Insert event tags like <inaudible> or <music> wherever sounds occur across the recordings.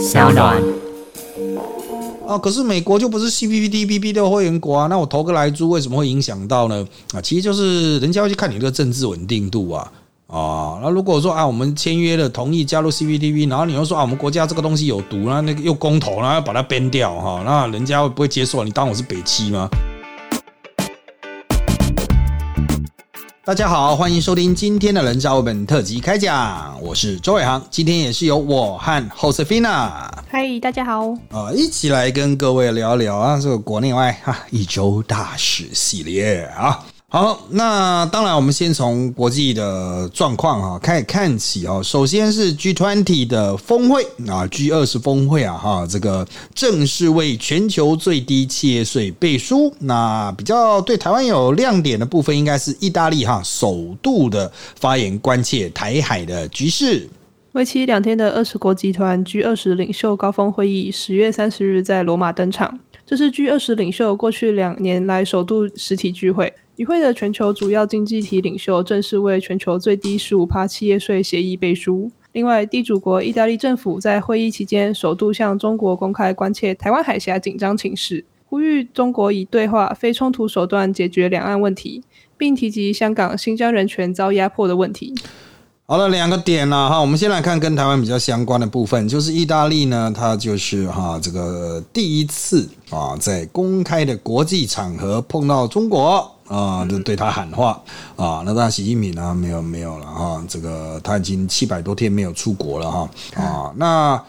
小暖。啊，可是美国就不是 CPTPP 的会员国啊，那我投个来猪为什么会影响到呢？啊，其实就是人家会去看你这个政治稳定度啊。啊，那如果说啊，我们签约了，同意加入 CPTP，然后你又说啊，我们国家这个东西有毒，那那个又公投，然后要把它编掉哈，那人家会不会接受？你当我是北七吗？大家好，欢迎收听今天的人造本特辑开讲，我是周伟航，今天也是由我和 Josefina，嗨，大家好，呃，一起来跟各位聊聊啊，这个国内外哈一周大事系列啊。好，那当然，我们先从国际的状况哈开始看起哦。首先是 G20 的峰会啊，G 二十峰会啊哈，这个正式为全球最低企业税背书。那比较对台湾有亮点的部分，应该是意大利哈首度的发言关切台海的局势。为期两天的二十国集团 G 二十领袖高峰会议，十月三十日在罗马登场。这是 G 二十领袖过去两年来首度实体聚会。与会的全球主要经济体领袖正式为全球最低十五趴企业税协议背书。另外，地主国意大利政府在会议期间首度向中国公开关切台湾海峡紧张情势，呼吁中国以对话、非冲突手段解决两岸问题，并提及香港、新疆人权遭压迫的问题。好了，两个点了哈，我们先来看跟台湾比较相关的部分，就是意大利呢，它就是哈这个第一次啊，在公开的国际场合碰到中国啊，就对他喊话啊。那当然，习近平呢没有没有了哈，这个他已经七百多天没有出国了哈啊。那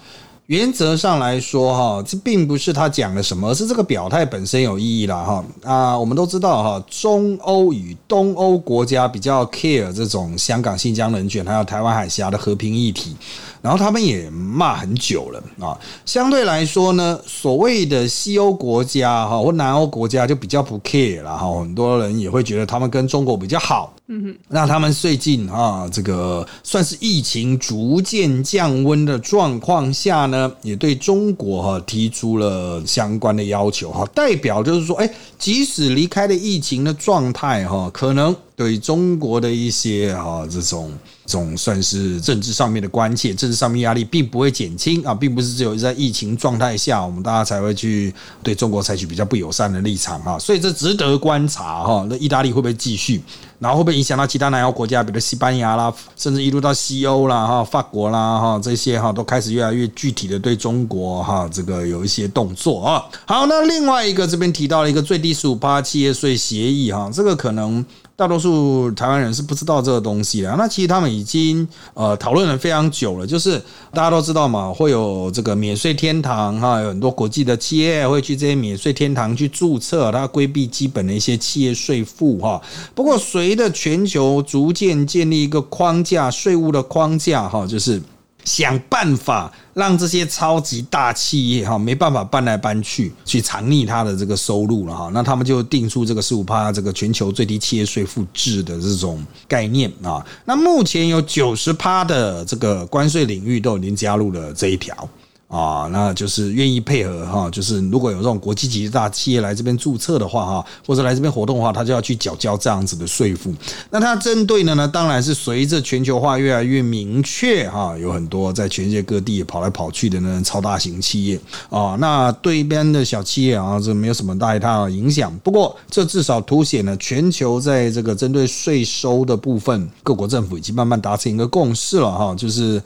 原则上来说哈，这并不是他讲了什么，而是这个表态本身有意义了哈啊。我们都知道哈，中欧与东欧国家比较 care 这种香港、新疆人权，还有台湾海峡的和平议题。然后他们也骂很久了啊，相对来说呢，所谓的西欧国家哈或南欧国家就比较不 care 了哈，很多人也会觉得他们跟中国比较好，嗯哼，那他们最近啊，这个算是疫情逐渐降温的状况下呢，也对中国哈提出了相关的要求哈，代表就是说，哎，即使离开了疫情的状态哈，可能。对中国的一些啊，这种种算是政治上面的关切，政治上面压力并不会减轻啊，并不是只有在疫情状态下，我们大家才会去对中国采取比较不友善的立场啊，所以这值得观察哈。那意大利会不会继续？然后会不会影响到其他南欧国家，比如西班牙啦，甚至一路到西欧啦，哈，法国啦，哈，这些哈都开始越来越具体的对中国哈这个有一些动作啊。好，那另外一个这边提到了一个最低十五八企业税协议哈，这个可能。大多数台湾人是不知道这个东西的，那其实他们已经呃讨论了非常久了。就是大家都知道嘛，会有这个免税天堂哈，有很多国际的企业会去这些免税天堂去注册，它规避基本的一些企业税负哈。不过随着全球逐渐建立一个框架，税务的框架哈，就是。想办法让这些超级大企业哈没办法搬来搬去，去藏匿它的这个收入了哈，那他们就定出这个十五趴这个全球最低企业税负制的这种概念啊。那目前有九十趴的这个关税领域都已经加入了这一条。啊，那就是愿意配合哈，就是如果有这种国际级大企业来这边注册的话哈，或者来这边活动的话，他就要去缴交这样子的税负。那它针对的呢，当然是随着全球化越来越明确哈，有很多在全世界各地跑来跑去的呢超大型企业啊，那对边的小企业啊，这没有什么太大太影响。不过这至少凸显了全球在这个针对税收的部分，各国政府已经慢慢达成一个共识了哈，就是。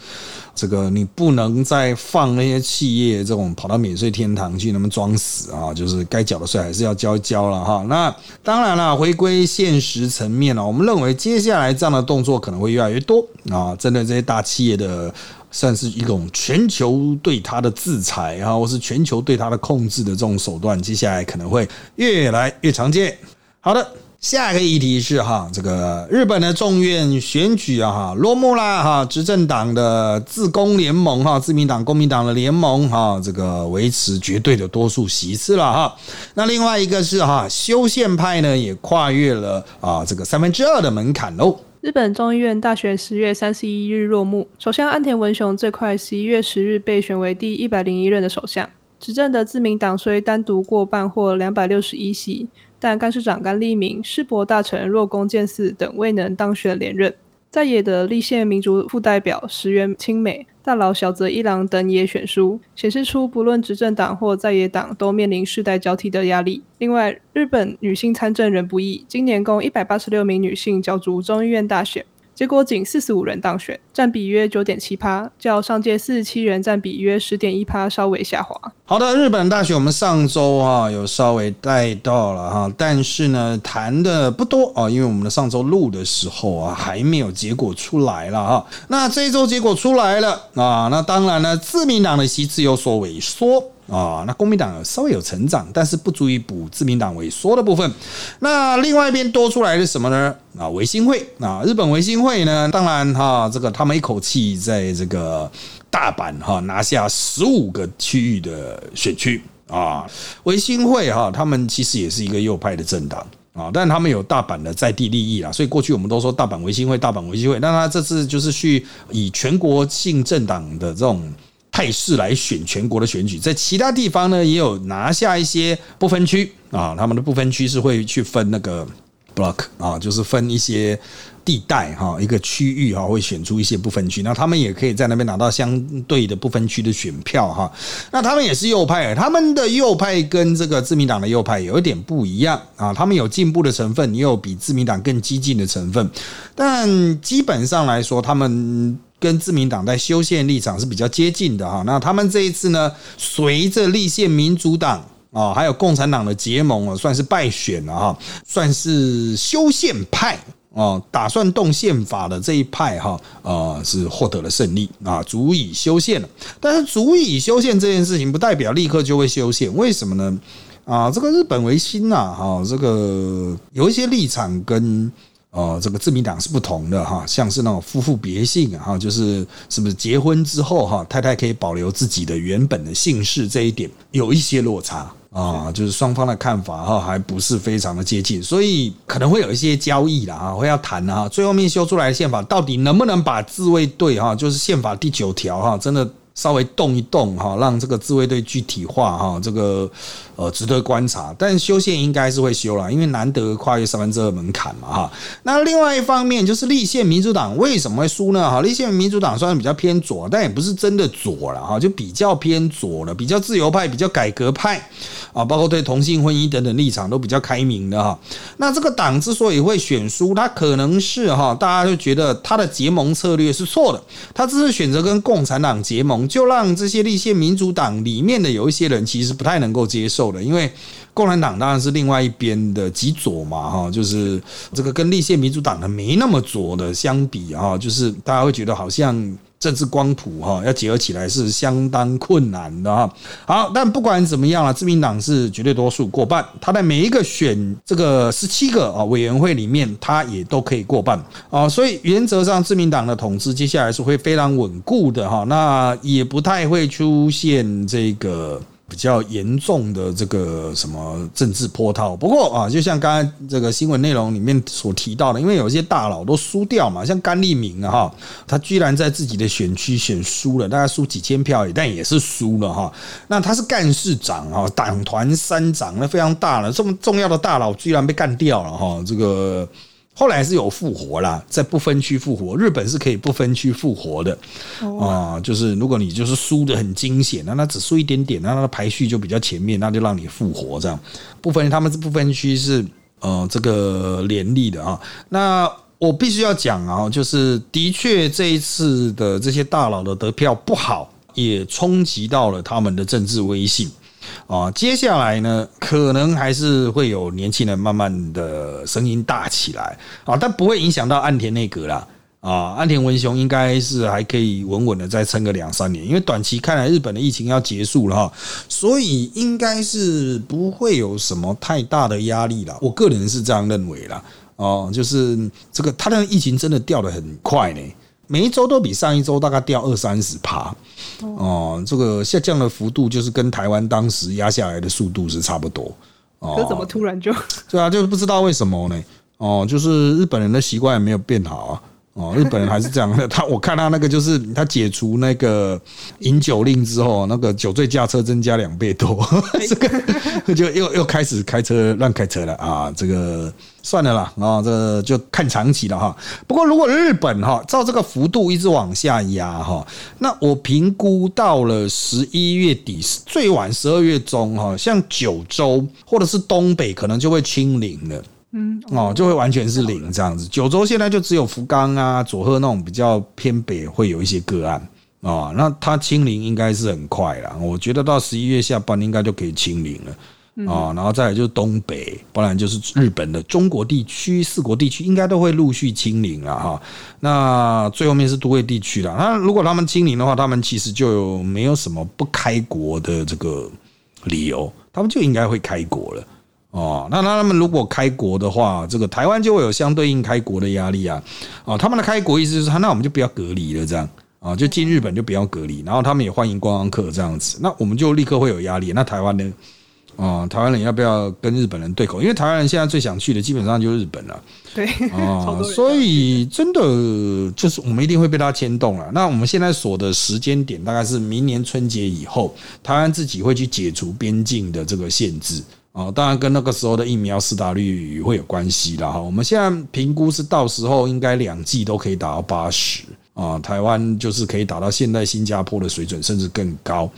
这个你不能再放那些企业这种跑到免税天堂去，那么装死啊！就是该缴的税还是要交一交了哈。那当然了，回归现实层面了，我们认为接下来这样的动作可能会越来越多啊。针对这些大企业的，算是一种全球对它的制裁啊，或是全球对它的控制的这种手段，接下来可能会越来越常见。好的。下一个议题是哈，这个日本的众院选举啊哈落幕啦哈，执政党的自公联盟哈，自民党、公民党的联盟哈，这个维持绝对的多数席次了哈。那另外一个是哈，修宪派呢也跨越了啊这个三分之二的门槛喽。日本众议院大选十月三十一日落幕，首相安田文雄最快十一月十日被选为第一百零一任的首相。执政的自民党虽单独过半或两百六十一席。但干事长甘立明、世博大臣若宫健嗣等未能当选连任。在野的立宪民主副代表石原清美、大佬小泽一郎等也选书，显示出不论执政党或在野党都面临世代交替的压力。另外，日本女性参政仍不易，今年共一百八十六名女性角逐众议院大选。结果仅四十五人当选，占比约九点七趴，较上届四十七人占比约十点一趴稍微下滑。好的，日本大选我们上周啊有稍微带到了哈，但是呢谈的不多啊，因为我们的上周录的时候啊还没有结果出来了哈。那这一周结果出来了啊，那当然呢自民党的席次有所萎缩。啊，那公民党稍微有成长，但是不足以补自民党萎缩的部分。那另外一边多出来的什么呢？啊，维新会啊，日本维新会呢，当然哈，这个他们一口气在这个大阪哈拿下十五个区域的选区啊。维新会哈，他们其实也是一个右派的政党啊，但他们有大阪的在地利益啊，所以过去我们都说大阪维新会，大阪维新会。那他这次就是去以全国性政党的这种。态势来选全国的选举，在其他地方呢也有拿下一些不分区啊，他们的不分区是会去分那个 block 啊，就是分一些地带哈，一个区域哈，会选出一些不分区，那他们也可以在那边拿到相对的不分区的选票哈。那他们也是右派，他们的右派跟这个自民党的右派有一点不一样啊，他们有进步的成分，也有比自民党更激进的成分，但基本上来说，他们。跟自民党在修宪立场是比较接近的哈，那他们这一次呢，随着立宪民主党啊，还有共产党的结盟啊，算是败选了哈，算是修宪派啊，打算动宪法的这一派哈，呃，是获得了胜利啊，足以修宪了。但是足以修宪这件事情，不代表立刻就会修宪，为什么呢？啊，这个日本维新呐，哈，这个有一些立场跟。哦，这个自民党是不同的哈，像是那种夫妇别姓哈，就是是不是结婚之后哈，太太可以保留自己的原本的姓氏这一点有一些落差啊，就是双方的看法哈，还不是非常的接近，所以可能会有一些交易了啊，会要谈啊，最后面修出来的宪法到底能不能把自卫队哈，就是宪法第九条哈，真的。稍微动一动哈，让这个自卫队具体化哈，这个呃值得观察。但修宪应该是会修了，因为难得跨越三分之二门槛嘛哈。那另外一方面就是立宪民主党为什么会输呢？哈，立宪民主党虽然比较偏左，但也不是真的左了哈，就比较偏左了，比较自由派，比较改革派啊，包括对同性婚姻等等立场都比较开明的哈。那这个党之所以会选输，他可能是哈，大家就觉得他的结盟策略是错的，他只是选择跟共产党结盟。就让这些立宪民主党里面的有一些人其实不太能够接受的，因为共产党当然是另外一边的极左嘛，哈，就是这个跟立宪民主党的没那么左的相比啊，就是大家会觉得好像。政治光谱哈，要结合起来是相当困难的哈。好，但不管怎么样啊，自民党是绝对多数过半，他在每一个选这个十七个啊委员会里面，他也都可以过半啊。所以原则上，自民党的统治接下来是会非常稳固的哈。那也不太会出现这个。比较严重的这个什么政治波涛，不过啊，就像刚才这个新闻内容里面所提到的，因为有些大佬都输掉嘛，像甘利明啊哈，他居然在自己的选区选输了，大概输几千票，但也是输了哈。那他是干事长啊，党团三长，那非常大了，这么重要的大佬居然被干掉了哈，这个。后来是有复活啦，在不分区复活。日本是可以不分区复活的啊，就是如果你就是输的很惊险，那那只输一点点，那它的排序就比较前面，那就让你复活这样。不分他们是不分区是呃这个联立的啊。那我必须要讲啊，就是的确这一次的这些大佬的得票不好，也冲击到了他们的政治威信。啊，接下来呢，可能还是会有年轻人慢慢的声音大起来啊，但不会影响到岸田内阁啦。啊。岸田文雄应该是还可以稳稳的再撑个两三年，因为短期看来日本的疫情要结束了哈，所以应该是不会有什么太大的压力了。我个人是这样认为啦。哦，就是这个他的疫情真的掉的很快呢。每一周都比上一周大概掉二三十趴，哦，这个下降的幅度就是跟台湾当时压下来的速度是差不多。可怎么突然就？对啊，就是不知道为什么呢？哦，就是日本人的习惯也没有变好啊。哦，日本人还是这样的。他我看他那个就是他解除那个饮酒令之后，那个酒醉驾车增加两倍多，<laughs> 这个就又又开始开车乱开车了啊！这个算了啦啊，这个就看长期了哈。不过如果日本哈照这个幅度一直往下压哈，那我评估到了十一月底最晚十二月中哈，像九州或者是东北可能就会清零了。嗯，哦，就会完全是零这样子。九州现在就只有福冈啊、佐贺那种比较偏北会有一些个案啊，那它清零应该是很快了。我觉得到十一月下半应该就可以清零了啊。然后再来就是东北，不然就是日本的中国地区、四国地区应该都会陆续清零了哈。那最后面是都会地区了。那如果他们清零的话，他们其实就没有什么不开国的这个理由，他们就应该会开国了。哦，那那他们如果开国的话，这个台湾就会有相对应开国的压力啊。哦，他们的开国意思就是，那我们就不要隔离了，这样啊，就进日本就不要隔离，然后他们也欢迎观光客这样子，那我们就立刻会有压力。那台湾呢？哦，台湾人要不要跟日本人对口？因为台湾人现在最想去的基本上就是日本了。对，哦，<laughs> 所以真的就是我们一定会被他牵动了。那我们现在锁的时间点大概是明年春节以后，台湾自己会去解除边境的这个限制。啊，当然跟那个时候的疫苗施打率会有关系啦。哈。我们现在评估是到时候应该两剂都可以打到八十啊，台湾就是可以打到现在新加坡的水准，甚至更高。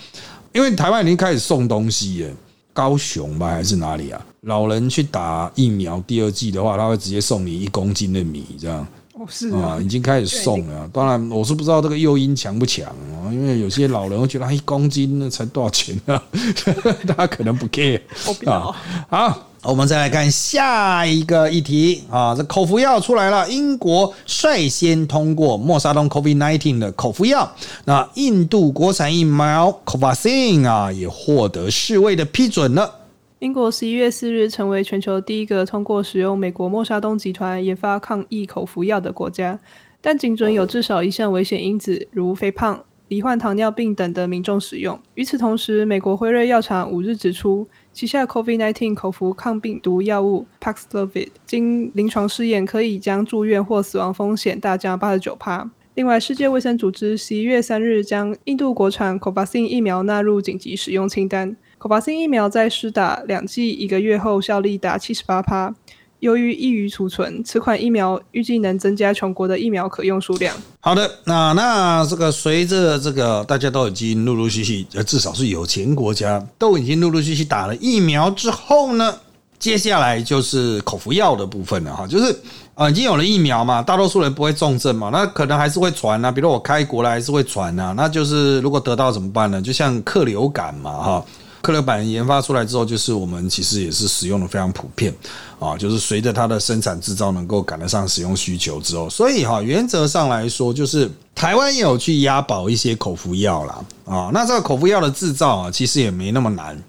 因为台湾已经开始送东西了，高雄吧还是哪里啊？老人去打疫苗第二剂的话，他会直接送你一公斤的米这样。是啊，已经开始送了。当然，我是不知道这个诱因强不强啊，因为有些老人会觉得一公斤那才多少钱啊，<laughs> 他可能不 care 啊。好，我们再来看下一个议题啊，这口服药出来了，英国率先通过莫沙东 COVID-19 的口服药，那印度国产疫苗 Covaxin 啊也获得世卫的批准了。英国十一月四日成为全球第一个通过使用美国默沙东集团研发抗疫口服药的国家，但仅准有至少一项危险因子，如肥胖、罹患糖尿病等的民众使用。与此同时，美国辉瑞药厂五日指出，旗下 COVID-19 口服抗病毒药物 Paxlovid 经临床试验，可以将住院或死亡风险大降八十九帕。另外，世界卫生组织十一月三日将印度国产 Covaxin 疫苗纳入紧急使用清单。口巴辛疫苗在施打两剂一个月后，效力达七十八趴。由于易于储存，此款疫苗预计能增加全国的疫苗可用数量。好的，那那这个随着这个大家都已经陆陆续续，呃，至少是有钱国家都已经陆陆续续打了疫苗之后呢，接下来就是口服药的部分了哈，就是啊，已经有了疫苗嘛，大多数人不会重症嘛，那可能还是会传啊，比如我开国了还是会传啊，那就是如果得到怎么办呢？就像克流感嘛，哈。克流版研发出来之后，就是我们其实也是使用的非常普遍啊，就是随着它的生产制造能够赶得上使用需求之后，所以哈，原则上来说，就是台湾也有去押宝一些口服药啦。啊。那这个口服药的制造啊，其实也没那么难，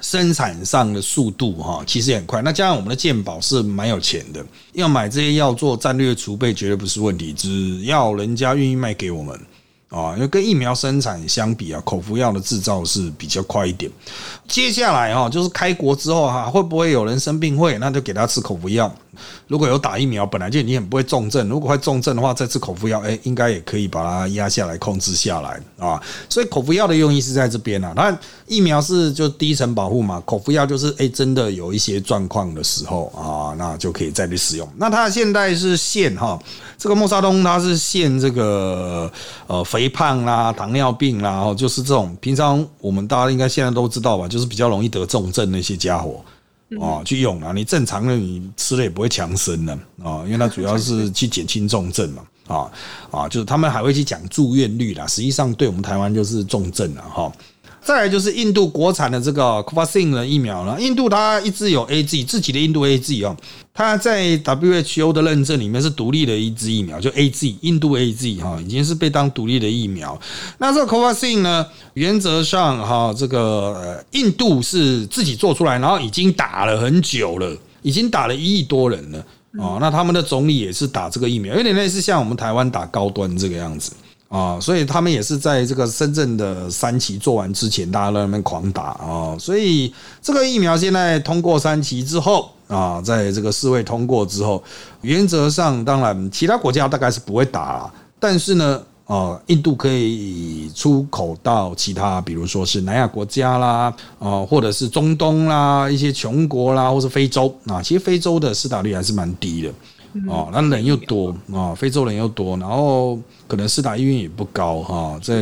生产上的速度哈，其实也很快。那加上我们的健保是蛮有钱的，要买这些药做战略储备绝对不是问题，只要人家愿意卖给我们。啊，因为跟疫苗生产相比啊，口服药的制造是比较快一点。接下来哈，就是开国之后哈，会不会有人生病会，那就给他吃口服药。如果有打疫苗，本来就你很不会重症，如果会重症的话，再吃口服药，哎，应该也可以把它压下来、控制下来啊。所以口服药的用意是在这边啊。那疫苗是就第一层保护嘛，口服药就是哎，真的有一些状况的时候啊，那就可以再去使用。那它现在是限哈，这个莫沙东它是限这个呃肥胖啦、糖尿病啦，就是这种平常我们大家应该现在都知道吧，就是比较容易得重症那些家伙。哦，去用啊！你正常的你吃了也不会强身的啊，因为它主要是 <laughs> 去减轻重症嘛。啊啊，就是他们还会去讲住院率啦，实际上对我们台湾就是重症了哈。再来就是印度国产的这个 Covaxin 的疫苗了。印度它一直有 A G 自己的印度 A G 哦，它在 W H O 的认证里面是独立的一支疫苗，就 A G 印度 A G 哈，已经是被当独立的疫苗。那这个 Covaxin 呢，原则上哈，这个印度是自己做出来，然后已经打了很久了，已经打了一亿多人了哦。那他们的总理也是打这个疫苗，有点类似像我们台湾打高端这个样子。啊，所以他们也是在这个深圳的三期做完之前，大家在那边狂打啊。所以这个疫苗现在通过三期之后啊，在这个世卫通过之后，原则上当然其他国家大概是不会打了，但是呢。哦，印度可以出口到其他，比如说是南亚国家啦，啊，或者是中东啦，一些穷国啦，或是非洲啊。其实非洲的施打率还是蛮低的，哦，那人又多啊，非洲人又多，然后可能四大医院也不高哈。在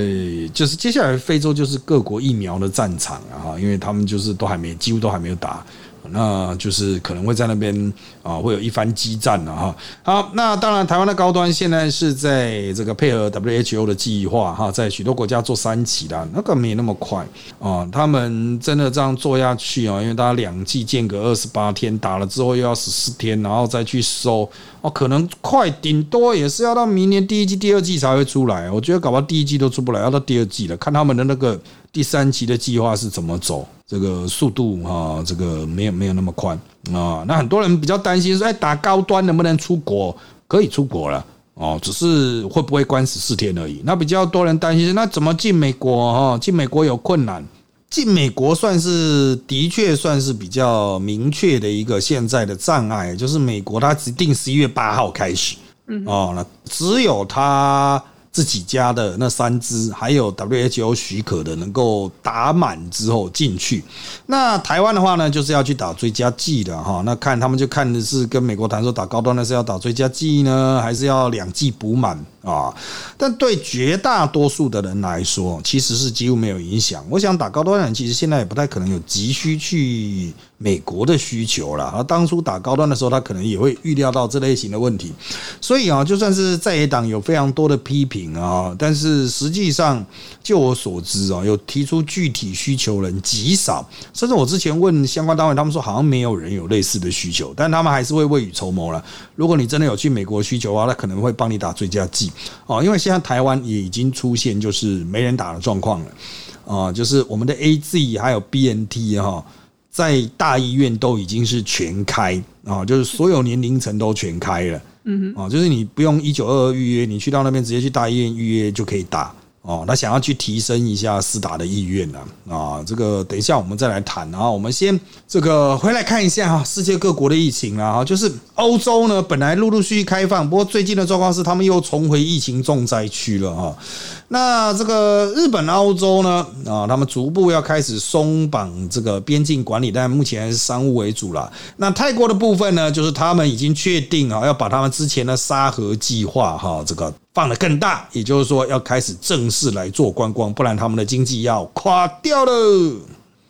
就是接下来非洲就是各国疫苗的战场啊，因为他们就是都还没，几乎都还没有打。那就是可能会在那边啊，会有一番激战了哈。好，那当然，台湾的高端现在是在这个配合 WHO 的计划哈，在许多国家做三期的，那个没那么快啊。他们真的这样做下去啊，因为大家两剂间隔二十八天，打了之后又要十四天，然后再去收哦，可能快顶多也是要到明年第一季、第二季才会出来。我觉得搞不好第一季都出不来，要到第二季了，看他们的那个。第三期的计划是怎么走？这个速度哈，这个没有没有那么快啊。那很多人比较担心说，哎，打高端能不能出国？可以出国了哦，只是会不会关十四天而已。那比较多人担心，那怎么进美国？哈，进美国有困难。进美国算是的确算是比较明确的一个现在的障碍，就是美国它只定十一月八号开始，嗯哦，那只有它。自己家的那三支，还有 WHO 许可的，能够打满之后进去。那台湾的话呢，就是要去打追加剂的哈。那看他们就看的是跟美国谈说打高端的是要打追加剂呢，还是要两剂补满啊？但对绝大多数的人来说，其实是几乎没有影响。我想打高端人，其实现在也不太可能有急需去。美国的需求了，而当初打高端的时候，他可能也会预料到这类型的问题，所以啊，就算是在野党有非常多的批评啊，但是实际上，就我所知啊，有提出具体需求人极少，甚至我之前问相关单位，他们说好像没有人有类似的需求，但他们还是会未雨绸缪了。如果你真的有去美国需求的话，那可能会帮你打追加剂哦，因为现在台湾也已经出现就是没人打的状况了。啊，就是我们的 A Z 还有 B N T 哈。在大医院都已经是全开。啊，就是所有年龄层都全开了，嗯哼，啊，就是你不用一九二二预约，你去到那边直接去大医院预约就可以打哦。他想要去提升一下斯达的意愿呢，啊，这个等一下我们再来谈啊。我们先这个回来看一下哈，世界各国的疫情啊，就是欧洲呢本来陆陆续续开放，不过最近的状况是他们又重回疫情重灾区了啊。那这个日本、澳洲呢？啊，他们逐步要开始松绑这个边境管理，但目前还是商务为主了。那泰国的部分呢，就是他们已经确定啊，要把他们之前的沙盒计划哈，这个放得更大，也就是说要开始正式来做观光，不然他们的经济要垮掉了。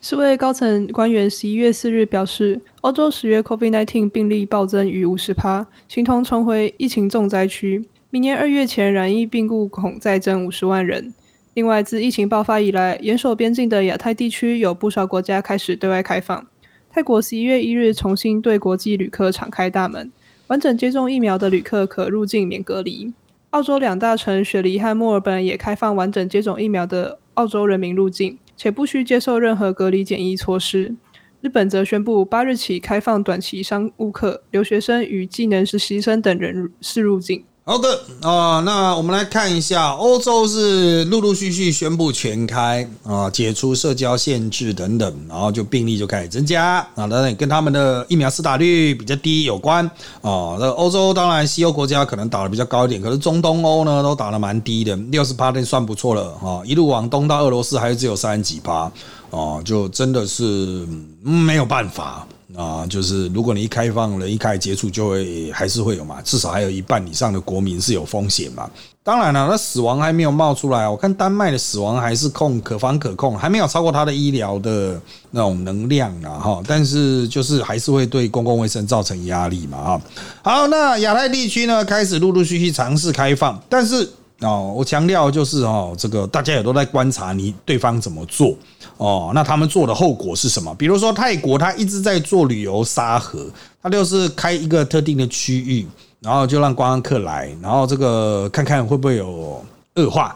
世卫高层官员十一月四日表示，欧洲十月 COVID-19 病例暴增逾五十趴，形同重回疫情重灾区。明年二月前染疫病故恐再增五十万人。另外，自疫情爆发以来，严守边境的亚太地区有不少国家开始对外开放。泰国十一月一日重新对国际旅客敞开大门，完整接种疫苗的旅客可入境免隔离。澳洲两大城雪梨和墨尔本也开放完整接种疫苗的澳洲人民入境，且不需接受任何隔离检疫措施。日本则宣布八日起开放短期商务客、留学生与技能实习生等人士入境。好的啊，那我们来看一下，欧洲是陆陆续续宣布全开啊，解除社交限制等等，然后就病例就开始增加啊，当然跟他们的疫苗施打率比较低有关啊。那欧洲当然西欧国家可能打的比较高一点，可是中东欧呢都打的蛮低的，六十八算不错了哈，一路往东到俄罗斯还是只有三十几趴哦，就真的是没有办法。啊，就是如果你一开放了，一开始接触就会还是会有嘛，至少还有一半以上的国民是有风险嘛。当然了，那死亡还没有冒出来，我看丹麦的死亡还是控可防可控，还没有超过它的医疗的那种能量啊哈。但是就是还是会对公共卫生造成压力嘛哈。好，那亚太地区呢开始陆陆续续尝试开放，但是。哦，我强调就是哦，这个大家也都在观察你对方怎么做哦，那他们做的后果是什么？比如说泰国，他一直在做旅游沙盒，他就是开一个特定的区域，然后就让观光客来，然后这个看看会不会有恶化。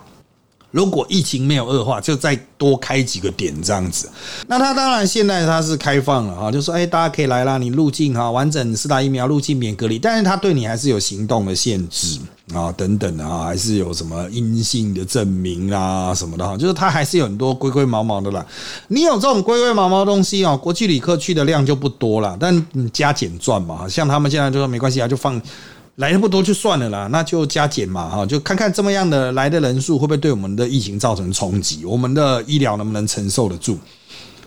如果疫情没有恶化，就再多开几个点这样子。那它当然现在它是开放了哈，就说哎，大家可以来啦，你入境哈，完整四大疫苗入境免隔离，但是它对你还是有行动的限制啊，等等的啊，还是有什么阴性的证明啊什么的哈，就是它还是有很多龟龟毛毛的啦。你有这种龟龟毛毛东西哦，国际旅客去的量就不多了，但你加减赚嘛，像他们现在就说没关系啊，就放。来的不多就算了啦，那就加减嘛，哈，就看看这么样的来的人数会不会对我们的疫情造成冲击，我们的医疗能不能承受得住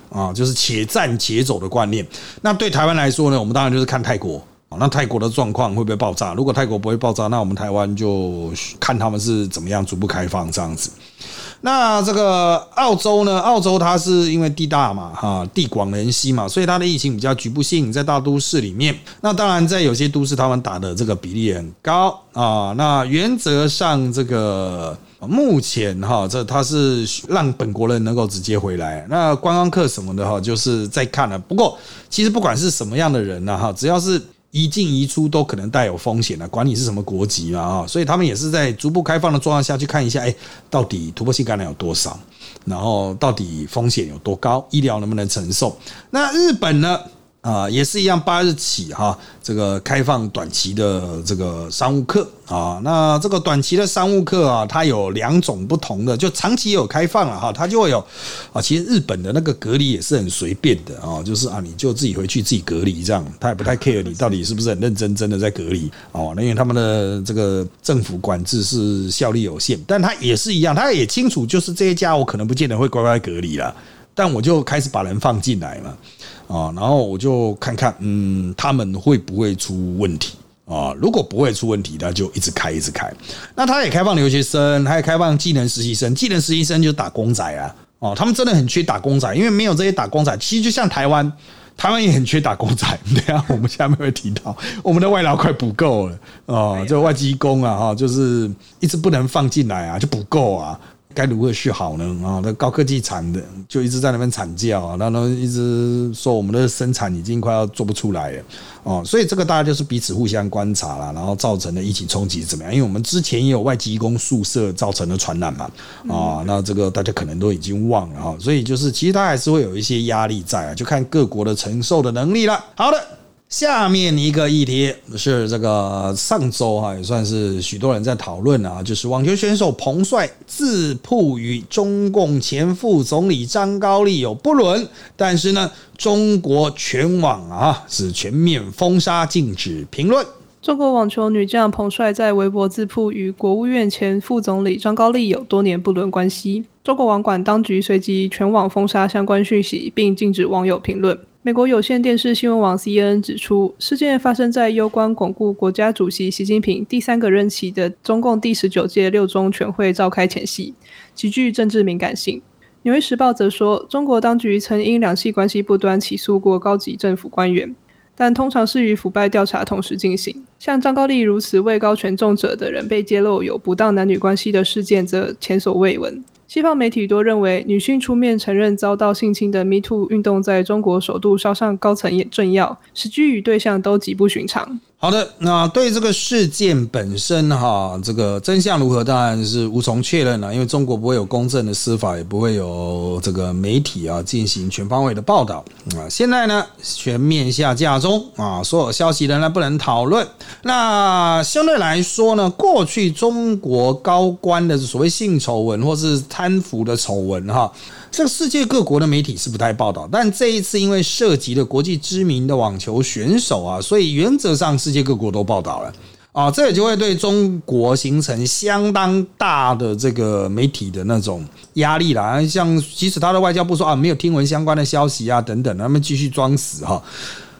啊？就是且战且走的观念。那对台湾来说呢，我们当然就是看泰国，那泰国的状况会不会爆炸？如果泰国不会爆炸，那我们台湾就看他们是怎么样逐步开放这样子。那这个澳洲呢？澳洲它是因为地大嘛，哈，地广人稀嘛，所以它的疫情比较局部性，在大都市里面。那当然，在有些都市，他们打的这个比例很高啊。那原则上，这个目前哈，这它是让本国人能够直接回来。那观光客什么的哈，就是在看了。不过，其实不管是什么样的人呢，哈，只要是。一进一出都可能带有风险的，管你是什么国籍嘛啊，所以他们也是在逐步开放的状况下去看一下，哎，到底突破性感染有多少，然后到底风险有多高，医疗能不能承受？那日本呢？啊，也是一样，八日起哈，这个开放短期的这个商务课啊，那这个短期的商务课啊，它有两种不同的，就长期有开放了哈，它就会有啊，其实日本的那个隔离也是很随便的啊，就是啊，你就自己回去自己隔离这样，他也不太 care 你到底是不是很认真真的在隔离哦，那因为他们的这个政府管制是效力有限，但他也是一样，他也清楚，就是这一家我可能不见得会乖乖隔离了，但我就开始把人放进来嘛。啊，然后我就看看，嗯，他们会不会出问题啊？如果不会出问题，那就一直开，一直开。那他也开放留学生，他也开放技能实习生。技能实习生就打工仔啊，哦，他们真的很缺打工仔，因为没有这些打工仔，其实就像台湾，台湾也很缺打工仔。<laughs> 对啊，我们下面会提到，我们的外劳快补够了哦，就外籍工啊，哈，就是一直不能放进来啊，就不够啊。该如何去好呢？啊，那高科技产的就一直在那边惨叫啊，然后一直说我们的生产已经快要做不出来了哦，所以这个大家就是彼此互相观察了，然后造成的疫情冲击怎么样？因为我们之前也有外籍工宿舍造成的传染嘛，啊，那这个大家可能都已经忘了哈，所以就是其实它还是会有一些压力在啊，就看各国的承受的能力了。好的。下面一个议题是这个上周哈也算是许多人在讨论啊，就是网球选手彭帅自曝与中共前副总理张高丽有不伦，但是呢，中国全网啊是全面封杀，禁止评论。中国网球女将彭帅在微博自曝与国务院前副总理张高丽有多年不伦关系，中国网管当局随即全网封杀相关讯息，并禁止网友评论。美国有线电视新闻网 CNN 指出，事件发生在攸关巩固国家主席习近平第三个任期的中共第十九届六中全会召开前夕，极具政治敏感性。纽约时报则说，中国当局曾因两系关系不端起诉过高级政府官员，但通常是与腐败调查同时进行。像张高丽如此位高权重者的人被揭露有不当男女关系的事件，则前所未闻。西方媒体多认为，女性出面承认遭到性侵的 Me Too 运动在中国首度烧上高层政要，时机与对象都极不寻常。好的，那对这个事件本身哈，这个真相如何，当然是无从确认了，因为中国不会有公正的司法，也不会有这个媒体啊进行全方位的报道啊。现在呢，全面下架中啊，所有消息仍然不能讨论。那相对来说呢，过去中国高官的所谓性丑闻或是贪腐的丑闻哈。这个世界各国的媒体是不太报道，但这一次因为涉及了国际知名的网球选手啊，所以原则上世界各国都报道了啊，这也就会对中国形成相当大的这个媒体的那种压力啦。像即使他的外交部说啊没有听闻相关的消息啊等等，他们继续装死哈，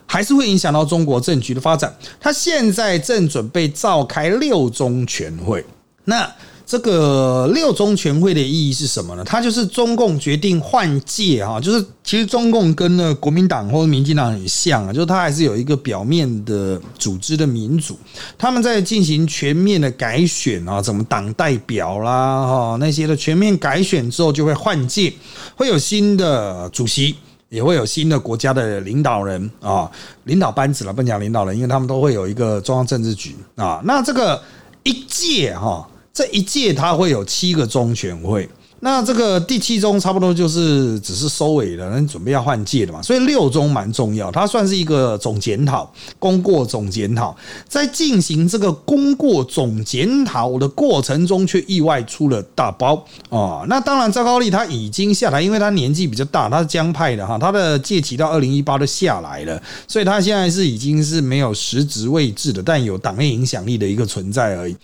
还是会影响到中国政局的发展。他现在正准备召开六中全会，那。这个六中全会的意义是什么呢？它就是中共决定换届哈，就是其实中共跟那国民党或者民进党很像啊，就是它还是有一个表面的组织的民主，他们在进行全面的改选啊，怎么党代表啦哈那些的全面改选之后就会换届，会有新的主席，也会有新的国家的领导人啊，领导班子了，不讲领导人，因为他们都会有一个中央政治局啊，那这个一届哈。这一届它会有七个中全会，那这个第七中差不多就是只是收尾了，那准备要换届了嘛，所以六中蛮重要，它算是一个总检讨，功过总检讨，在进行这个功过总检讨的过程中，却意外出了大包哦。那当然，赵高丽他已经下来，因为他年纪比较大，他是江派的哈，他的届期到二零一八都下来了，所以他现在是已经是没有实职位置的，但有党内影响力的一个存在而已。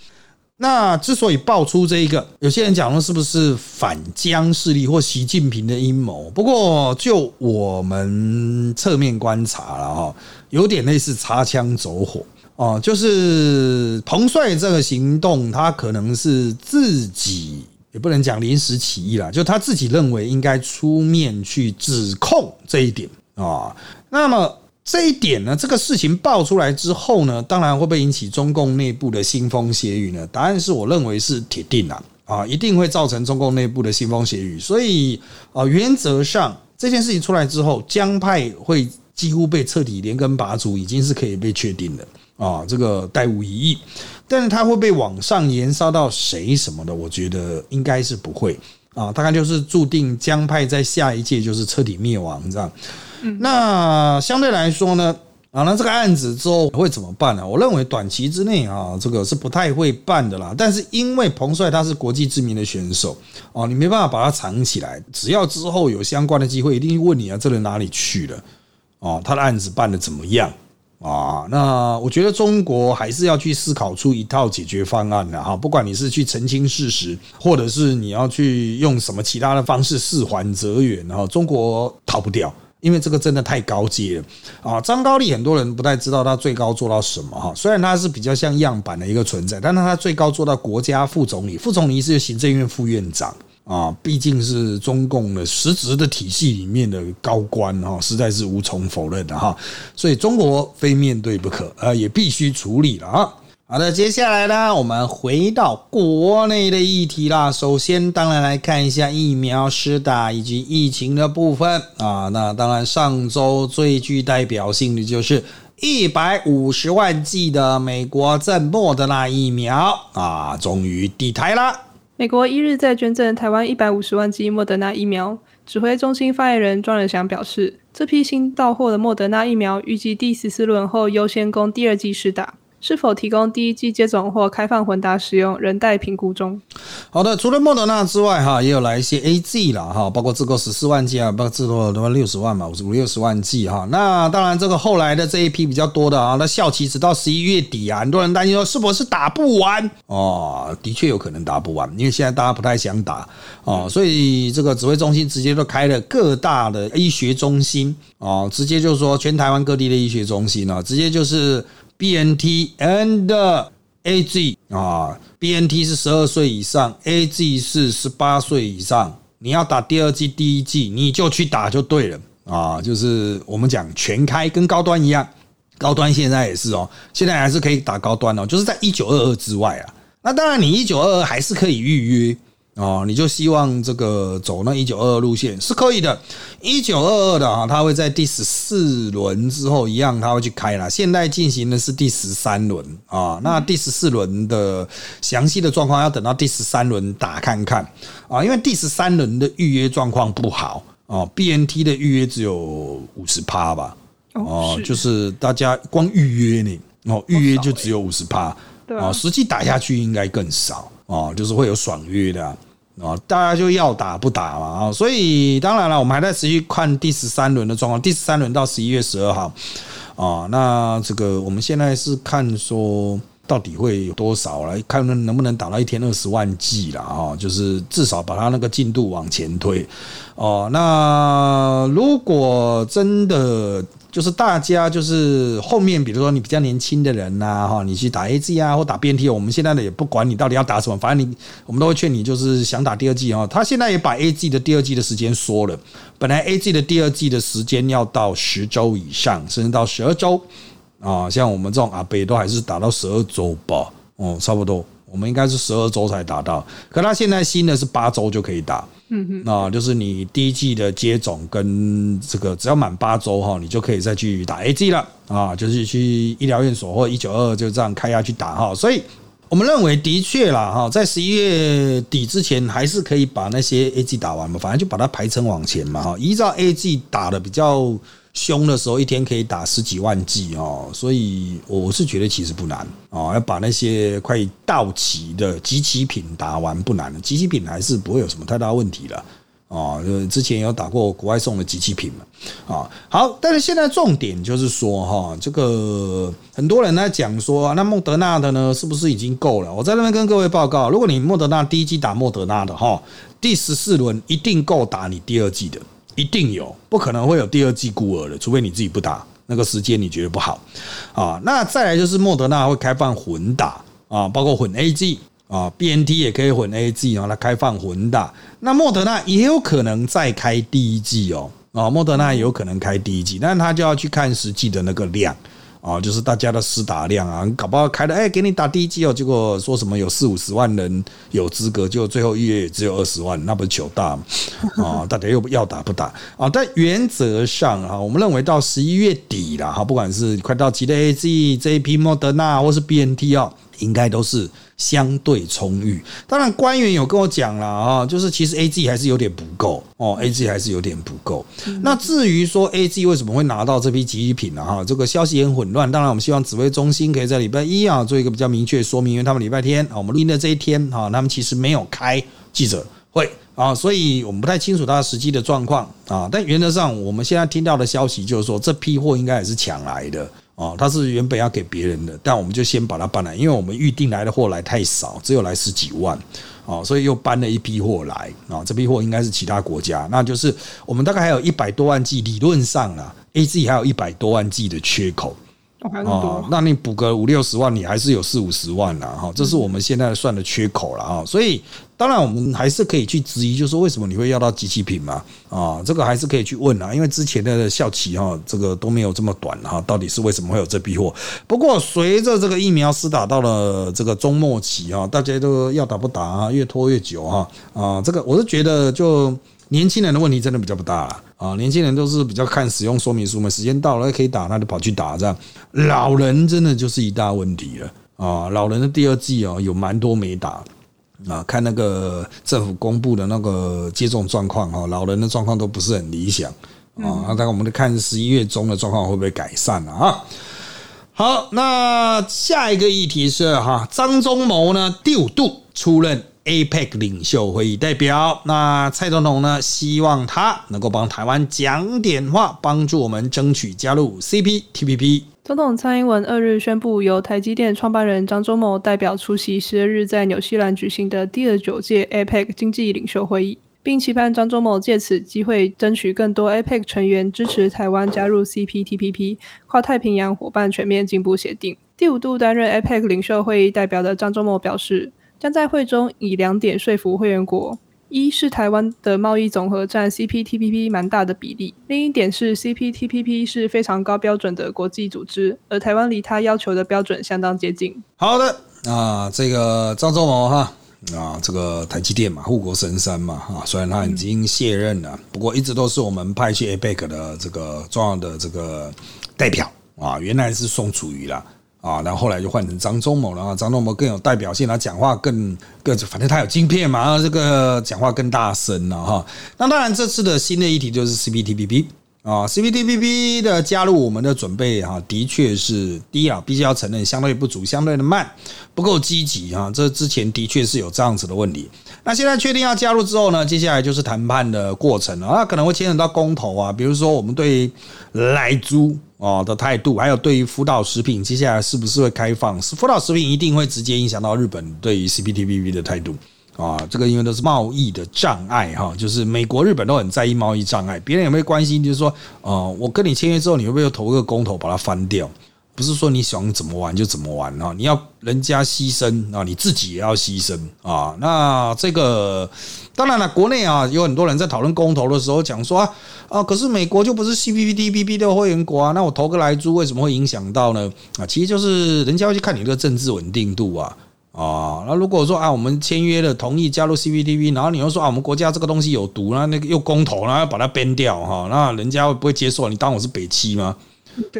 那之所以爆出这一个，有些人讲说是不是反江势力或习近平的阴谋？不过就我们侧面观察了哈，有点类似擦枪走火哦，就是彭帅这个行动，他可能是自己也不能讲临时起意了，就他自己认为应该出面去指控这一点啊。那么。这一点呢，这个事情爆出来之后呢，当然会不会引起中共内部的腥风血雨呢？答案是我认为是铁定啊，啊，一定会造成中共内部的腥风血雨。所以啊，原则上这件事情出来之后，江派会几乎被彻底连根拔除，已经是可以被确定的啊，这个殆无疑义。但是它会被往上延烧到谁什么的，我觉得应该是不会啊，大概就是注定江派在下一届就是彻底灭亡这样。那相对来说呢，啊，那这个案子之后会怎么办呢？我认为短期之内啊，这个是不太会办的啦。但是因为彭帅他是国际知名的选手哦，你没办法把他藏起来。只要之后有相关的机会，一定问你啊，这人哪里去了？哦，他的案子办的怎么样啊？那我觉得中国还是要去思考出一套解决方案的哈。不管你是去澄清事实，或者是你要去用什么其他的方式释缓则远，然后中国逃不掉。因为这个真的太高阶了啊！张高丽很多人不太知道他最高做到什么哈，虽然他是比较像样板的一个存在，但是他最高做到国家副总理，副总理是行政院副院长啊，毕竟是中共的实质的体系里面的高官哈，实在是无从否认的哈，所以中国非面对不可，呃，也必须处理了啊。好的，接下来呢，我们回到国内的议题啦。首先，当然来看一下疫苗施打以及疫情的部分啊。那当然，上周最具代表性的就是一百五十万剂的美国赠莫德纳疫苗啊，终于抵台了。美国一日在捐赠台湾一百五十万剂莫德纳疫苗，指挥中心发言人庄仁祥表示，这批新到货的莫德纳疫苗预计第十四轮后优先供第二剂施打。是否提供第一剂接种或开放混打使用，仍待评估中。好的，除了莫德纳之外，哈，也有来一些 A G 了，哈，包括这个十四万剂啊，包括至多六十万嘛，五五六十万剂哈。那当然，这个后来的这一批比较多的啊，那效期直到十一月底啊，很多人担心说是否是打不完哦，的确有可能打不完，因为现在大家不太想打哦，所以这个指挥中心直接都开了各大的医学中心哦，直接就是说全台湾各地的医学中心呢，直接就是。B N T and A G 啊，B N T 是十二岁以上，A G 是十八岁以上。你要打第二季、第一季，你就去打就对了啊！就是我们讲全开，跟高端一样，高端现在也是哦，现在还是可以打高端哦，就是在一九二二之外啊。那当然，你一九二二还是可以预约。哦，你就希望这个走那一九二二路线是可以的，一九二二的啊，它会在第十四轮之后一样，它会去开了。现在进行的是第十三轮啊，那第十四轮的详细的状况要等到第十三轮打看看。啊，因为第十三轮的预约状况不好哦，BNT 的预约只有五十趴吧，哦，就是大家光预约呢，哦，预约就只有五十趴，啊，实际打下去应该更少。哦，就是会有爽约的啊，大家就要打不打嘛啊，所以当然了，我们还在持续看第十三轮的状况，第十三轮到十一月十二号啊，那这个我们现在是看说到底会有多少来看能不能打到一天二十万剂了啊，就是至少把它那个进度往前推哦。那如果真的。就是大家就是后面，比如说你比较年轻的人呐，哈，你去打 A G 啊，或打 B N T，我们现在的也不管你到底要打什么，反正你我们都会劝你，就是想打第二季啊。他现在也把 A G 的第二季的时间缩了，本来 A G 的第二季的时间要到十周以上，甚至到十二周啊。像我们这种阿北都还是打到十二周吧，哦，差不多，我们应该是十二周才打到，可他现在新的是八周就可以打。嗯哼，啊，就是你第一季的接种跟这个只要满八周哈，你就可以再去打 A G 了啊，就是去医疗院所或一九二就这样开下去打哈。所以我们认为的确啦，哈，在十一月底之前还是可以把那些 A G 打完嘛，反正就把它排成往前嘛，哈。依照 A G 打的比较凶的时候，一天可以打十几万剂哦，所以我是觉得其实不难啊，要把那些快到期的集齐品打完不难，集齐品还是不会有什么太大问题的。啊，就之前有打过国外送的机器品嘛，啊，好，但是现在重点就是说哈，这个很多人在讲说，那莫德纳的呢，是不是已经够了？我在那边跟各位报告，如果你莫德纳第一季打莫德纳的哈，第十四轮一定够打你第二季的，一定有，不可能会有第二季孤儿的，除非你自己不打，那个时间你觉得不好啊。那再来就是莫德纳会开放混打啊，包括混 A G。啊，B N T 也可以混 A G，然后它开放混打。那莫德纳也有可能再开第一季哦，啊，莫德纳也有可能开第一季，但他就要去看实际的那个量。啊，就是大家的施打量啊，搞不好开了哎，给你打第一剂哦，结果说什么有四五十万人有资格，就最后预约也只有二十万，那不是糗大吗？<laughs> 啊，大家又要打不打啊？但原则上啊，我们认为到十一月底了哈，不管是快到期的 A Z 这一批、莫德纳或是 B N T 哦，应该都是。相对充裕，当然官员有跟我讲了啊，就是其实 A G 还是有点不够哦，A G 还是有点不够。那至于说 A G 为什么会拿到这批集体品呢？哈，这个消息很混乱。当然，我们希望指挥中心可以在礼拜一啊做一个比较明确说明，因为他们礼拜天啊，我们录音的这一天啊，他们其实没有开记者会啊，所以我们不太清楚他实际的状况啊。但原则上，我们现在听到的消息就是说，这批货应该也是抢来的。哦，他是原本要给别人的，但我们就先把它搬来，因为我们预定来的货来太少，只有来十几万，哦，所以又搬了一批货来，啊，这批货应该是其他国家，那就是我们大概还有一百多万 G，理论上啊，A G 还有一百多万 G 的缺口。哦，那你补个五六十万，你还是有四五十万了哈，这是我们现在算的缺口了哈。所以当然我们还是可以去质疑，就是说为什么你会要到机器品嘛？啊，这个还是可以去问啊，因为之前的效期哈，这个都没有这么短哈，到底是为什么会有这批货？不过随着这个疫苗施打到了这个中末期哈，大家都要打不打啊，越拖越久哈啊，这个我是觉得就。年轻人的问题真的比较不大了啊！年轻人都是比较看使用说明书嘛，时间到了可以打，他就跑去打这样。老人真的就是一大问题了啊！老人的第二季哦，有蛮多没打啊。看那个政府公布的那个接种状况哈，老人的状况都不是很理想啊。那我们看十一月中的状况会不会改善了啊？好，那下一个议题是哈，张忠谋呢第五度出任。APEC 领袖会议代表，那蔡总统呢？希望他能够帮台湾讲点话，帮助我们争取加入 CPTPP。总统蔡英文二日宣布，由台积电创办人张忠谋代表出席十二日在纽西兰举行的第二九届 APEC 经济领袖会议，并期盼张忠谋借此机会争取更多 APEC 成员支持台湾加入 CPTPP 跨太平洋伙伴全面进步协定。第五度担任 APEC 领袖会议代表的张忠谋表示。将在会中以两点说服会员国：一是台湾的贸易总和占 CPTPP 蛮大的比例；另一点是 CPTPP 是非常高标准的国际组织，而台湾离它要求的标准相当接近。好的，啊，这个张忠谋哈啊，这个台积电嘛，护国神山嘛啊，虽然他已经卸任了，不过一直都是我们派去 APEC 的这个重要的这个代表啊，原来是宋楚瑜啦。啊，然后后来就换成张忠谋了啊，张忠谋更有代表性，他讲话更更，反正他有晶片嘛，这个讲话更大声了哈。那当然，这次的新的议题就是 CPTPP 啊，CPTPP 的加入，我们的准备哈，的确是第一啊，必须要承认相对不足，相对的慢，不够积极啊。这之前的确是有这样子的问题。那现在确定要加入之后呢，接下来就是谈判的过程了啊，可能会牵扯到公投啊，比如说我们对来租。哦的态度，还有对于辅导食品，接下来是不是会开放？是辅导食品一定会直接影响到日本对于 CPTPP 的态度啊。这个因为都是贸易的障碍哈，就是美国、日本都很在意贸易障碍。别人有没有关心？就是说，呃，我跟你签约之后，你会不会投个公投把它翻掉？不是说你想怎么玩就怎么玩啊！你要人家牺牲啊，你自己也要牺牲啊。那这个当然了，国内啊有很多人在讨论公投的时候讲说啊啊，可是美国就不是 CPTPP 的会员国啊，那我投个来猪为什么会影响到呢？啊，其实就是人家会去看你的政治稳定度啊啊。那如果说啊，我们签约了同意加入 CPTPP，然后你又说啊，我们国家这个东西有毒，那那个又公投，然后要把它编掉哈，那人家会不会接受？你当我是北七吗？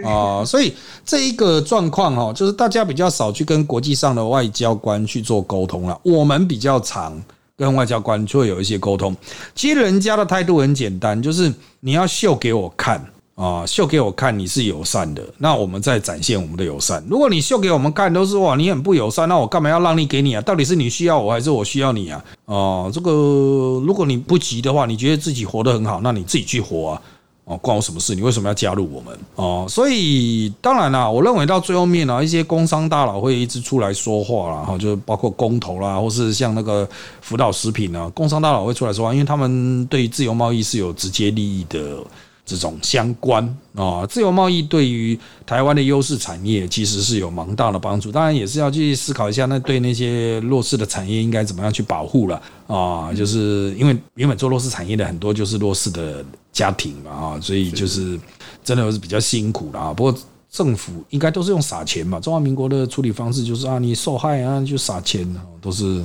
啊，所以这一个状况哈，就是大家比较少去跟国际上的外交官去做沟通了，我们比较常跟外交官就会有一些沟通。其实人家的态度很简单，就是你要秀给我看。啊，秀给我看你是友善的，那我们再展现我们的友善。如果你秀给我们看都是哇，你很不友善，那我干嘛要让利给你啊？到底是你需要我还是我需要你啊？哦，这个如果你不急的话，你觉得自己活得很好，那你自己去活啊！哦，关我什么事？你为什么要加入我们？哦，所以当然啦，我认为到最后面呢，一些工商大佬会一直出来说话啦哈，就是包括工头啦，或是像那个福岛食品啊，工商大佬会出来说话，因为他们对自由贸易是有直接利益的。这种相关啊，自由贸易对于台湾的优势产业其实是有蛮大的帮助。当然也是要去思考一下，那对那些弱势的产业应该怎么样去保护了啊？就是因为原本做弱势产业的很多就是弱势的家庭嘛啊，所以就是真的是比较辛苦的啊。不过政府应该都是用撒钱嘛，中华民国的处理方式就是啊，你受害啊就撒钱都是。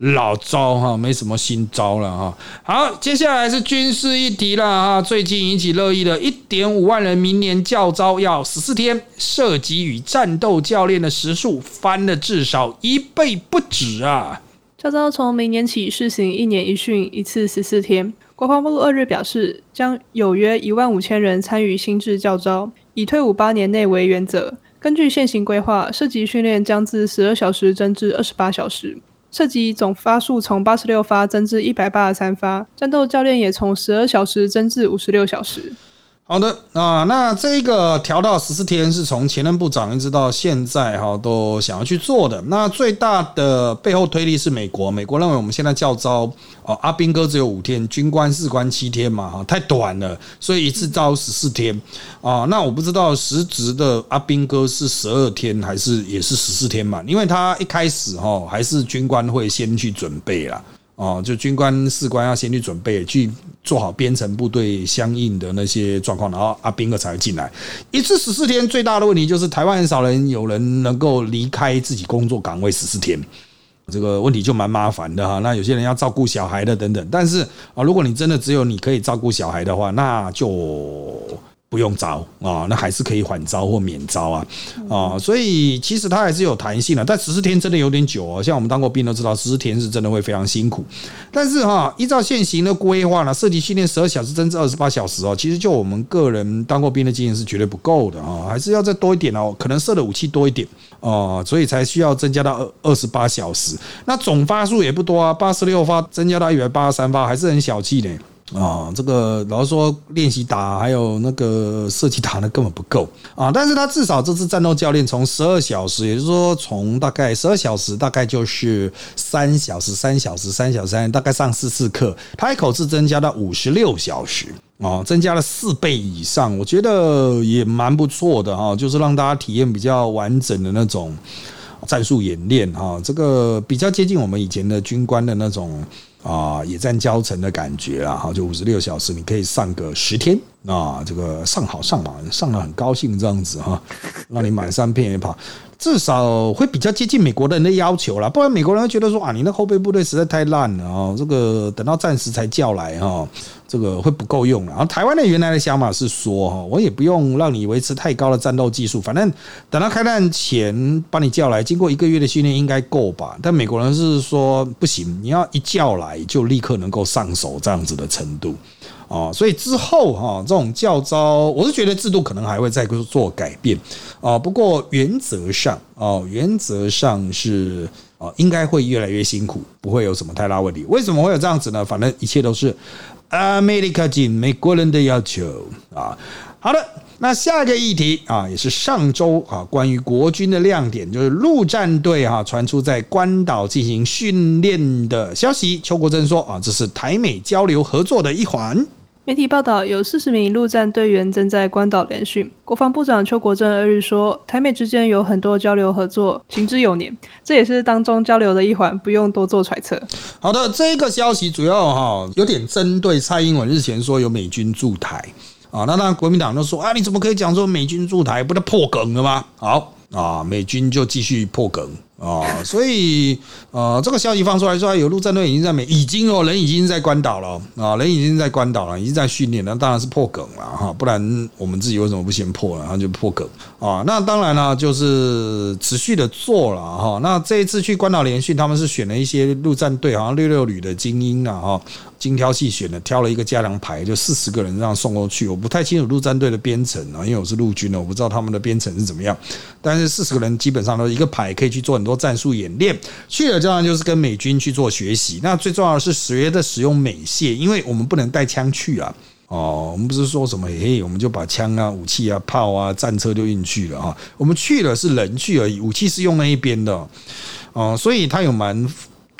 老招哈，没什么新招了哈。好，接下来是军事议题了哈。最近引起热议的一点五万人明年教招要十四天，涉及与战斗教练的时数翻了至少一倍不止啊。教招从明年起试行一年一训，一次十四天。国防部二日表示，将有约一万五千人参与新制教招，以退伍八年内为原则。根据现行规划，射击训练将自十二小时增至二十八小时。射击总发数从八十六发增至一百八十三发，战斗教练也从十二小时增至五十六小时。好的啊，那这个调到十四天是从前任部长一直到现在哈都想要去做的。那最大的背后推力是美国，美国认为我们现在教招哦，阿兵哥只有五天，军官士官七天嘛哈，太短了，所以一次招十四天啊。那我不知道实职的阿兵哥是十二天还是也是十四天嘛？因为他一开始哈还是军官会先去准备啦。哦，就军官士官要先去准备，去做好编程部队相应的那些状况，然后阿兵哥才会进来。一次十四天，最大的问题就是台湾很少人有人能够离开自己工作岗位十四天，这个问题就蛮麻烦的哈。那有些人要照顾小孩的等等，但是啊，如果你真的只有你可以照顾小孩的话，那就。不用招啊，那还是可以缓招或免招啊啊，所以其实它还是有弹性的。但十四天真的有点久哦，像我们当过兵都知道，十四天是真的会非常辛苦。但是哈，依照现行的规划呢，射击训练十二小时增至二十八小时哦，其实就我们个人当过兵的经验是绝对不够的啊，还是要再多一点哦，可能射的武器多一点哦，所以才需要增加到二二十八小时。那总发数也不多啊，八十六发增加到一百八十三发，还是很小气的。啊，这个老实说，练习打还有那个射击打呢根本不够啊！但是他至少这次战斗教练从十二小时，也就是说从大概十二小时，大概就是三小时、三小时、三小时，大概上四次课，他一口气增加到五十六小时啊，增加了四倍以上，我觉得也蛮不错的哈，就是让大家体验比较完整的那种战术演练哈，这个比较接近我们以前的军官的那种。啊，野战交城的感觉啊，哈，就五十六小时，你可以上个十天啊，这个上好上满，上了很高兴这样子哈，<laughs> 让你满山遍野跑。至少会比较接近美国人的要求啦，不然美国人会觉得说啊，你那后备部队实在太烂了啊，这个等到战时才叫来哈，这个会不够用了。然后台湾的原来的想法是说哈，我也不用让你维持太高的战斗技术，反正等到开战前把你叫来，经过一个月的训练应该够吧？但美国人是说不行，你要一叫来就立刻能够上手这样子的程度。啊，所以之后哈，这种教招，我是觉得制度可能还会再做改变啊。不过原则上啊，原则上是啊，应该会越来越辛苦，不会有什么太大问题。为什么会有这样子呢？反正一切都是 America 进美国人的要求啊。好的，那下一个议题啊，也是上周啊，关于国军的亮点，就是陆战队哈传出在关岛进行训练的消息。邱国珍说啊，这是台美交流合作的一环。媒体报道，有四十名陆战队员正在关岛联训。国防部长邱国正二日说，台美之间有很多交流合作，行之有年，这也是当中交流的一环，不用多做揣测。好的，这个消息主要哈有点针对蔡英文日前说有美军驻台啊，那当然国民党就说啊，你怎么可以讲说美军驻台，不就破梗了吗？好啊，美军就继续破梗啊，所以呃，这个消息放出来说有陆战队已经在美，已经哦，人已经在关岛了啊，人已经在关岛了，已经在训练，那当然是破梗了哈，不然我们自己为什么不先破了，然后就破梗啊？那当然了，就是持续的做了哈。那这一次去关岛联训，他们是选了一些陆战队，好像六六旅的精英啊哈。精挑细选的挑了一个加良排，就四十个人这样送过去。我不太清楚陆战队的编程啊，因为我是陆军的，我不知道他们的编程是怎么样。但是四十个人基本上都一个排可以去做很多战术演练。去了这样就是跟美军去做学习。那最重要的是学的使用美械，因为我们不能带枪去啊。哦，我们不是说什么嘿，我们就把枪啊、武器啊、炮啊、战车就运去了啊。我们去了是人去而已，武器是用那一边的。哦，所以他有蛮。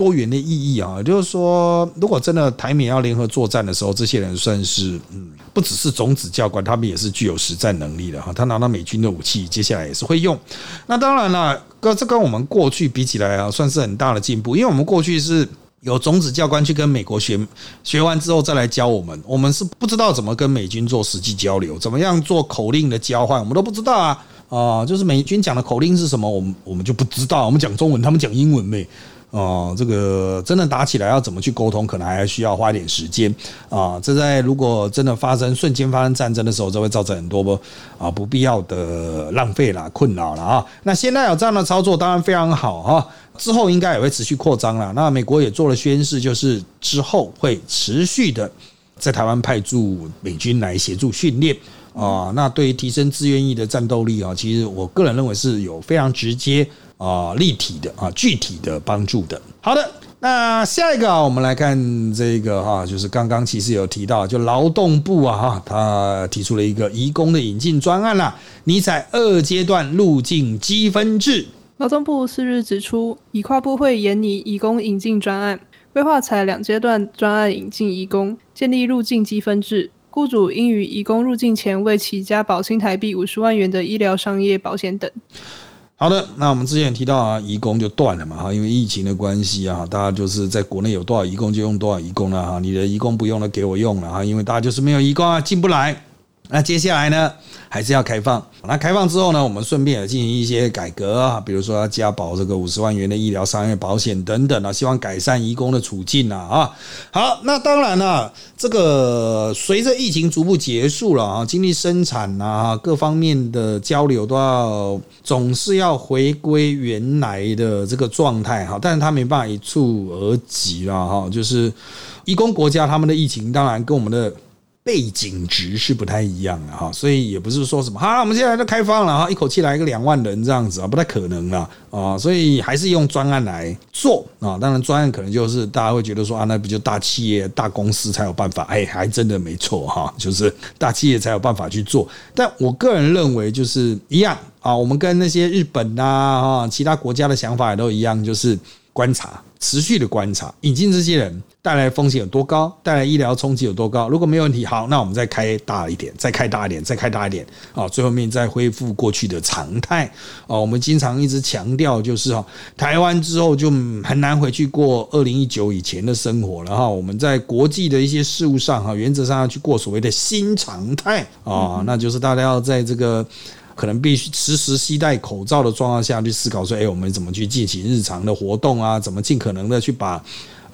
多元的意义啊，就是说，如果真的台美要联合作战的时候，这些人算是嗯，不只是种子教官，他们也是具有实战能力的哈。他拿到美军的武器，接下来也是会用。那当然了，跟这跟我们过去比起来啊，算是很大的进步，因为我们过去是有种子教官去跟美国学，学完之后再来教我们，我们是不知道怎么跟美军做实际交流，怎么样做口令的交换，我们都不知道啊啊，就是美军讲的口令是什么，我们我们就不知道，我们讲中文，他们讲英文呗。哦，这个真的打起来要怎么去沟通，可能还需要花一点时间啊。这在如果真的发生瞬间发生战争的时候，这会造成很多不啊不必要的浪费啦、困扰了啊。那现在有这样的操作，当然非常好哈。之后应该也会持续扩张了。那美国也做了宣誓，就是之后会持续的在台湾派驻美军来协助训练啊。那对于提升自愿意的战斗力啊，其实我个人认为是有非常直接。啊，立体的啊，具体的帮助的。好的，那下一个啊，我们来看这个哈，就是刚刚其实有提到，就劳动部啊哈，他提出了一个移工的引进专案啦，尼采二阶段路径积分制。劳动部四日指出，以跨部会研拟移工引进专案，规划采两阶段专案引进移工，建立路径积分制，雇主应于移工入境前为其加保新台币五十万元的医疗、商业保险等。好的，那我们之前也提到啊，移工就断了嘛哈，因为疫情的关系啊，大家就是在国内有多少移工就用多少移工了哈，你的移工不用了给我用了哈，因为大家就是没有移工啊，进不来。那接下来呢，还是要开放。那开放之后呢，我们顺便也进行一些改革啊，比如说要加保这个五十万元的医疗商业保险等等啊，希望改善移工的处境啊啊。好，那当然了，这个随着疫情逐步结束了啊，经济生产啊各方面的交流都要总是要回归原来的这个状态哈，但是他没办法一蹴而及了哈，就是移工国家他们的疫情当然跟我们的。背景值是不太一样的哈，所以也不是说什么哈，我们现在都开放了哈，一口气来个两万人这样子啊，不太可能了啊，所以还是用专案来做啊。当然，专案可能就是大家会觉得说啊，那不就大企业、大公司才有办法？哎，还真的没错哈，就是大企业才有办法去做。但我个人认为就是一样啊，我们跟那些日本呐啊其他国家的想法也都一样，就是观察。持续的观察，引进这些人带来风险有多高，带来医疗冲击有多高？如果没有问题，好，那我们再开大一点，再开大一点，再开大一点，啊，最后面再恢复过去的常态。啊，我们经常一直强调，就是哈，台湾之后就很难回去过二零一九以前的生活了哈。我们在国际的一些事务上哈，原则上要去过所谓的新常态啊，那就是大家要在这个。可能必须时时携带口罩的状况下去思考说，哎，我们怎么去进行日常的活动啊？怎么尽可能的去把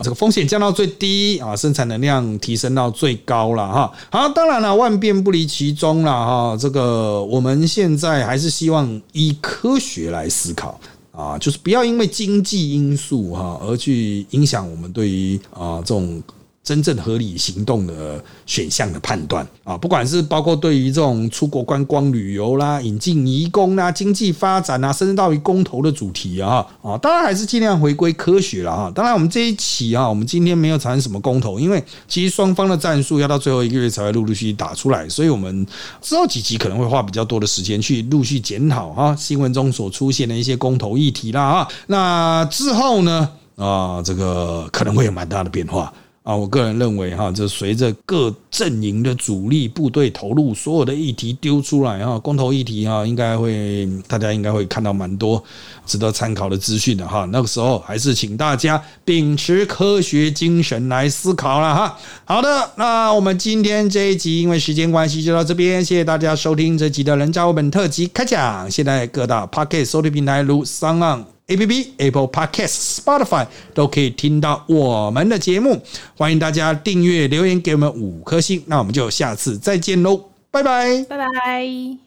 这个风险降到最低啊？生产能量提升到最高了哈。好，当然了，万变不离其宗了哈。这个我们现在还是希望以科学来思考啊，就是不要因为经济因素哈而去影响我们对于啊这种。真正合理行动的选项的判断啊，不管是包括对于这种出国观光旅游啦、引进移工啦、经济发展啊，甚至到于公投的主题啊，啊，当然还是尽量回归科学了哈。当然，我们这一期啊，我们今天没有产生什么公投，因为其实双方的战术要到最后一个月才会陆陆续续打出来，所以我们之后几集可能会花比较多的时间去陆续检讨哈新闻中所出现的一些公投议题啦啊。那之后呢啊，这个可能会有蛮大的变化。啊，我个人认为哈，这随着各阵营的主力部队投入，所有的议题丢出来哈，公投议题哈，应该会大家应该会看到蛮多值得参考的资讯的哈。那个时候还是请大家秉持科学精神来思考了哈。好的，那我们今天这一集因为时间关系就到这边，谢谢大家收听这集的人渣文本特辑开讲。现在各大 p o c k e t 收听平台如 s o n A P P、Apple Podcast、Spotify 都可以听到我们的节目。欢迎大家订阅、留言给我们五颗星。那我们就下次再见喽，拜拜。拜拜。